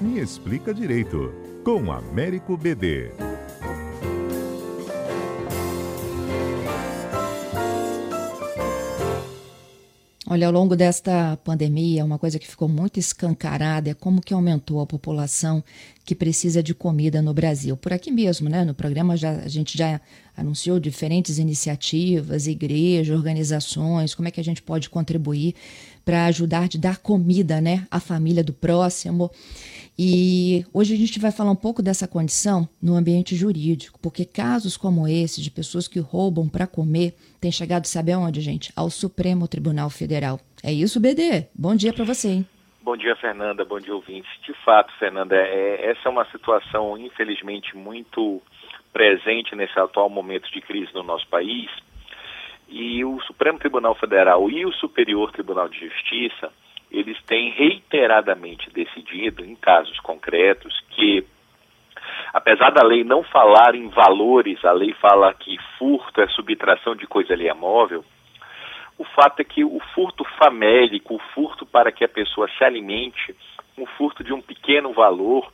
Me Explica Direito, com Américo BD. Olha, ao longo desta pandemia, uma coisa que ficou muito escancarada é como que aumentou a população que precisa de comida no Brasil. Por aqui mesmo, né? No programa já, a gente já anunciou diferentes iniciativas, igrejas, organizações, como é que a gente pode contribuir para ajudar de dar comida, né, à família do próximo. E hoje a gente vai falar um pouco dessa condição no ambiente jurídico, porque casos como esse, de pessoas que roubam para comer, têm chegado, sabe aonde, gente? Ao Supremo Tribunal Federal. É isso, BD? Bom dia para você, hein? Bom dia, Fernanda. Bom dia, ouvintes. De fato, Fernanda, é, essa é uma situação, infelizmente, muito presente nesse atual momento de crise no nosso país. E o Supremo Tribunal Federal e o Superior Tribunal de Justiça eles têm reiteradamente decidido, em casos concretos, que, apesar da lei não falar em valores, a lei fala que furto é subtração de coisa alheia móvel, o fato é que o furto famélico, o furto para que a pessoa se alimente, um furto de um pequeno valor,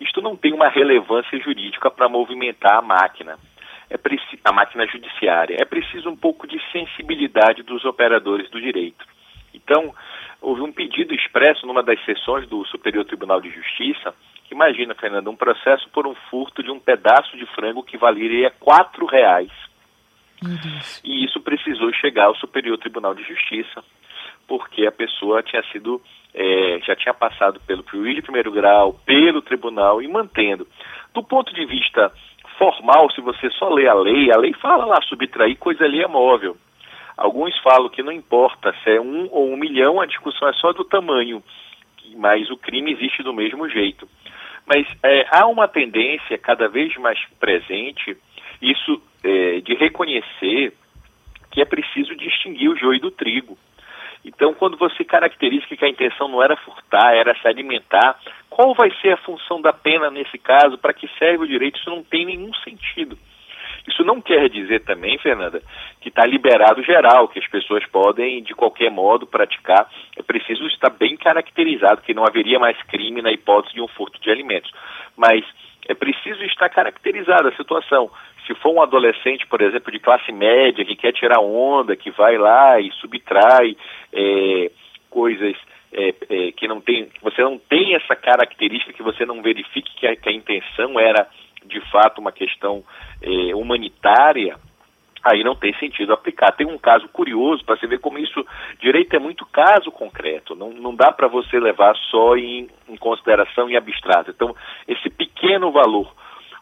isto não tem uma relevância jurídica para movimentar a máquina, é a máquina judiciária. É preciso um pouco de sensibilidade dos operadores do direito. Então, houve um pedido expresso numa das sessões do Superior Tribunal de Justiça. Imagina, Fernando, um processo por um furto de um pedaço de frango que valeria quatro reais. E isso precisou chegar ao Superior Tribunal de Justiça, porque a pessoa tinha sido, é, já tinha passado pelo juiz de primeiro grau, pelo tribunal e mantendo. Do ponto de vista formal, se você só lê a lei, a lei fala lá subtrair coisa ali é móvel. Alguns falam que não importa se é um ou um milhão, a discussão é só do tamanho, mas o crime existe do mesmo jeito. Mas é, há uma tendência cada vez mais presente, isso é, de reconhecer que é preciso distinguir o joio do trigo. Então, quando você caracteriza que a intenção não era furtar, era se alimentar, qual vai ser a função da pena nesse caso? Para que serve o direito? Isso não tem nenhum sentido. Isso não quer dizer também, Fernanda, que está liberado geral, que as pessoas podem, de qualquer modo, praticar. É preciso estar bem caracterizado, que não haveria mais crime na hipótese de um furto de alimentos. Mas é preciso estar caracterizada a situação. Se for um adolescente, por exemplo, de classe média, que quer tirar onda, que vai lá e subtrai é, coisas é, é, que não tem, você não tem essa característica, que você não verifique que a, que a intenção era fato uma questão eh, humanitária, aí não tem sentido aplicar. Tem um caso curioso para você ver como isso, direito é muito caso concreto, não, não dá para você levar só em, em, consideração em abstrato. Então, esse pequeno valor,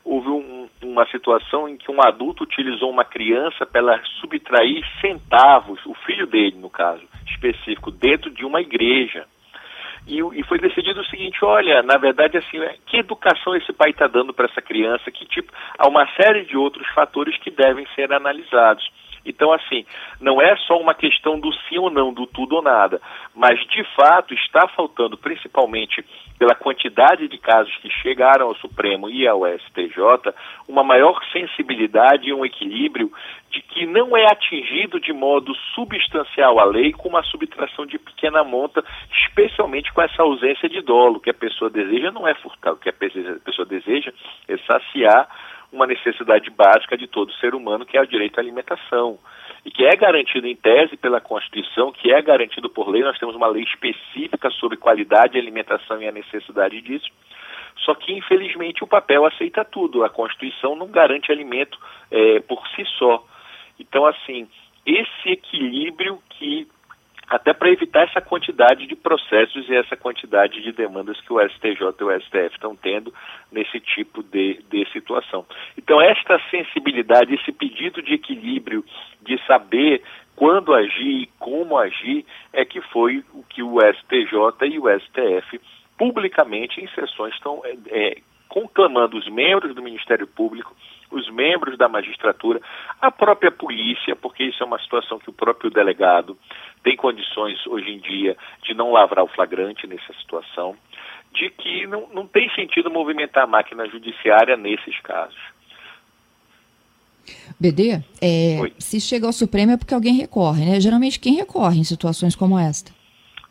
houve um, uma situação em que um adulto utilizou uma criança para ela subtrair centavos, o filho dele, no caso específico, dentro de uma igreja. E, e, seguinte: olha, na verdade, assim, né, que educação esse pai está dando para essa criança? Que tipo? Há uma série de outros fatores que devem ser analisados. Então, assim, não é só uma questão do sim ou não, do tudo ou nada, mas de fato está faltando, principalmente pela quantidade de casos que chegaram ao Supremo e ao STJ, uma maior sensibilidade e um equilíbrio de que não é atingido de modo substancial a lei com uma subtração de pequena monta, especialmente com essa ausência de dolo. O que a pessoa deseja não é furtar, o que a pessoa deseja é saciar uma necessidade básica de todo ser humano, que é o direito à alimentação. E que é garantido em tese pela Constituição, que é garantido por lei, nós temos uma lei específica sobre qualidade de alimentação e a necessidade disso. Só que, infelizmente, o papel aceita tudo. A Constituição não garante alimento é, por si só. Então, assim, esse equilíbrio que até para evitar essa quantidade de processos e essa quantidade de demandas que o STJ e o STF estão tendo nesse tipo de, de situação. Então, esta sensibilidade, esse pedido de equilíbrio, de saber quando agir e como agir, é que foi o que o STJ e o STF publicamente em sessões estão é, é, conclamando os membros do Ministério Público os membros da magistratura, a própria polícia, porque isso é uma situação que o próprio delegado tem condições hoje em dia de não lavrar o flagrante nessa situação, de que não, não tem sentido movimentar a máquina judiciária nesses casos. BD, é, se chega ao Supremo é porque alguém recorre, né? Geralmente quem recorre em situações como esta?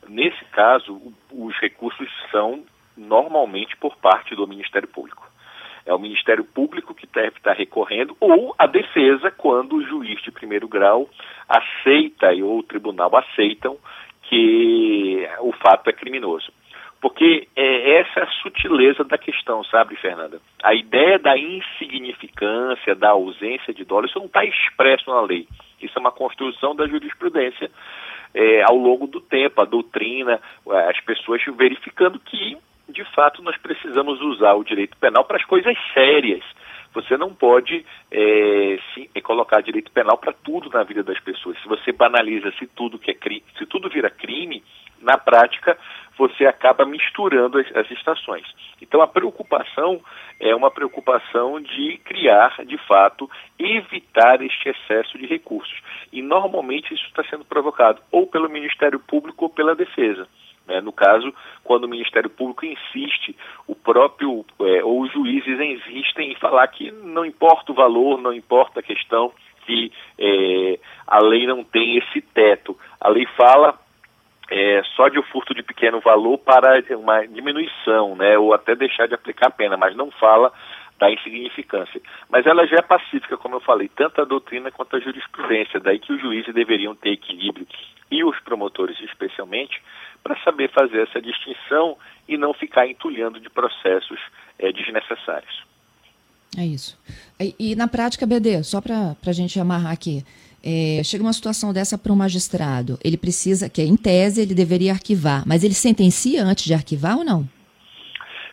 Nesse caso, os recursos são normalmente por parte do Ministério Público. É o Ministério Público que deve estar recorrendo, ou a defesa, quando o juiz de primeiro grau aceita ou o tribunal aceitam que o fato é criminoso. Porque é essa é a sutileza da questão, sabe, Fernanda? A ideia da insignificância, da ausência de dólar, isso não está expresso na lei. Isso é uma construção da jurisprudência é, ao longo do tempo, a doutrina, as pessoas verificando que, de fato, nós precisamos usar o direito penal para as coisas sérias. Você não pode é, se, é, colocar direito penal para tudo na vida das pessoas. Se você banaliza se tudo que é se tudo vira crime, na prática você acaba misturando as, as estações. Então a preocupação é uma preocupação de criar, de fato, evitar este excesso de recursos. E normalmente isso está sendo provocado ou pelo Ministério Público ou pela Defesa. Né? No caso, quando o Ministério Público insiste, o próprio, é, ou os juízes insistem em falar que não importa o valor, não importa a questão, que é, a lei não tem esse teto. A lei fala é, só de o furto de pequeno valor para uma diminuição, né, ou até deixar de aplicar a pena, mas não fala da insignificância. Mas ela já é pacífica, como eu falei, tanto a doutrina quanto a jurisprudência, daí que os juízes deveriam ter equilíbrio, e os promotores especialmente, para saber fazer essa distinção e não ficar entulhando de processos é, desnecessários. É isso. E, e na prática, BD, só para a gente amarrar aqui, é, chega uma situação dessa para um magistrado, ele precisa, que em tese ele deveria arquivar, mas ele sentencia antes de arquivar ou não?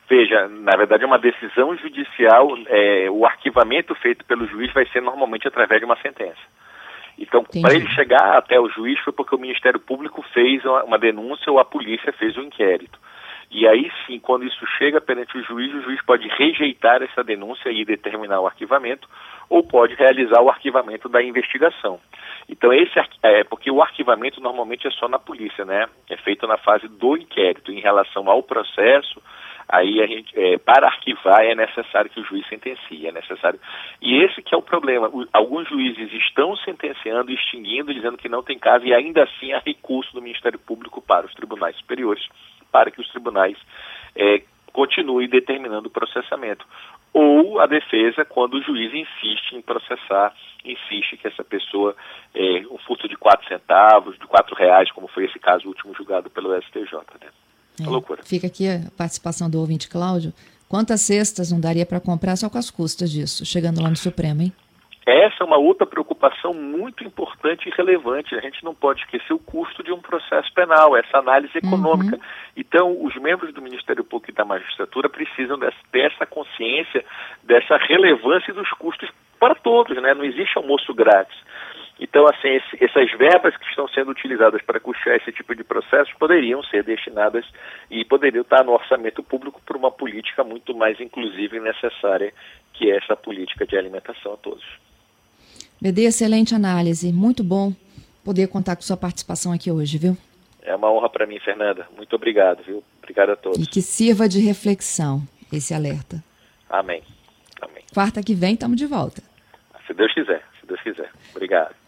Veja, na verdade é uma decisão judicial, é, o arquivamento feito pelo juiz vai ser normalmente através de uma sentença. Então, para ele chegar até o juiz foi porque o Ministério Público fez uma, denúncia ou a polícia fez um inquérito. E aí sim, quando isso chega perante o juiz, o juiz pode rejeitar essa denúncia e determinar o arquivamento, ou pode realizar o arquivamento da investigação. Então esse é porque o arquivamento normalmente é só na polícia, né? É feito na fase do inquérito em relação ao processo. Aí a gente, é, para arquivar é necessário que o juiz sentencie, é necessário. E esse que é o problema. O, alguns juízes estão sentenciando, extinguindo, dizendo que não tem caso e ainda assim há recurso do Ministério Público para os tribunais superiores para que os tribunais é, continuem determinando o processamento. Ou a defesa, quando o juiz insiste em processar, insiste que essa pessoa, é, um furto de quatro centavos, de quatro reais, como foi esse caso último julgado pelo STJ. Né? É, loucura. Fica aqui a participação do ouvinte Cláudio. Quantas cestas não daria para comprar só com as custas disso, chegando lá no Supremo, hein? Essa é uma outra preocupação muito importante e relevante. A gente não pode esquecer o custo de um processo penal, essa análise econômica. Uhum. Então, os membros do Ministério Público e da Magistratura precisam dessa, dessa consciência, dessa relevância dos custos para todos, né? Não existe almoço grátis. Então, assim, esse, essas verbas que estão sendo utilizadas para custear esse tipo de processo poderiam ser destinadas e poderiam estar no orçamento público por uma política muito mais inclusiva e necessária, que é essa política de alimentação a todos. BD, excelente análise. Muito bom poder contar com sua participação aqui hoje, viu? É uma honra para mim, Fernanda. Muito obrigado, viu? Obrigado a todos. E que sirva de reflexão esse alerta. Amém. Amém. Quarta que vem estamos de volta. Se Deus quiser, se Deus quiser. Obrigado.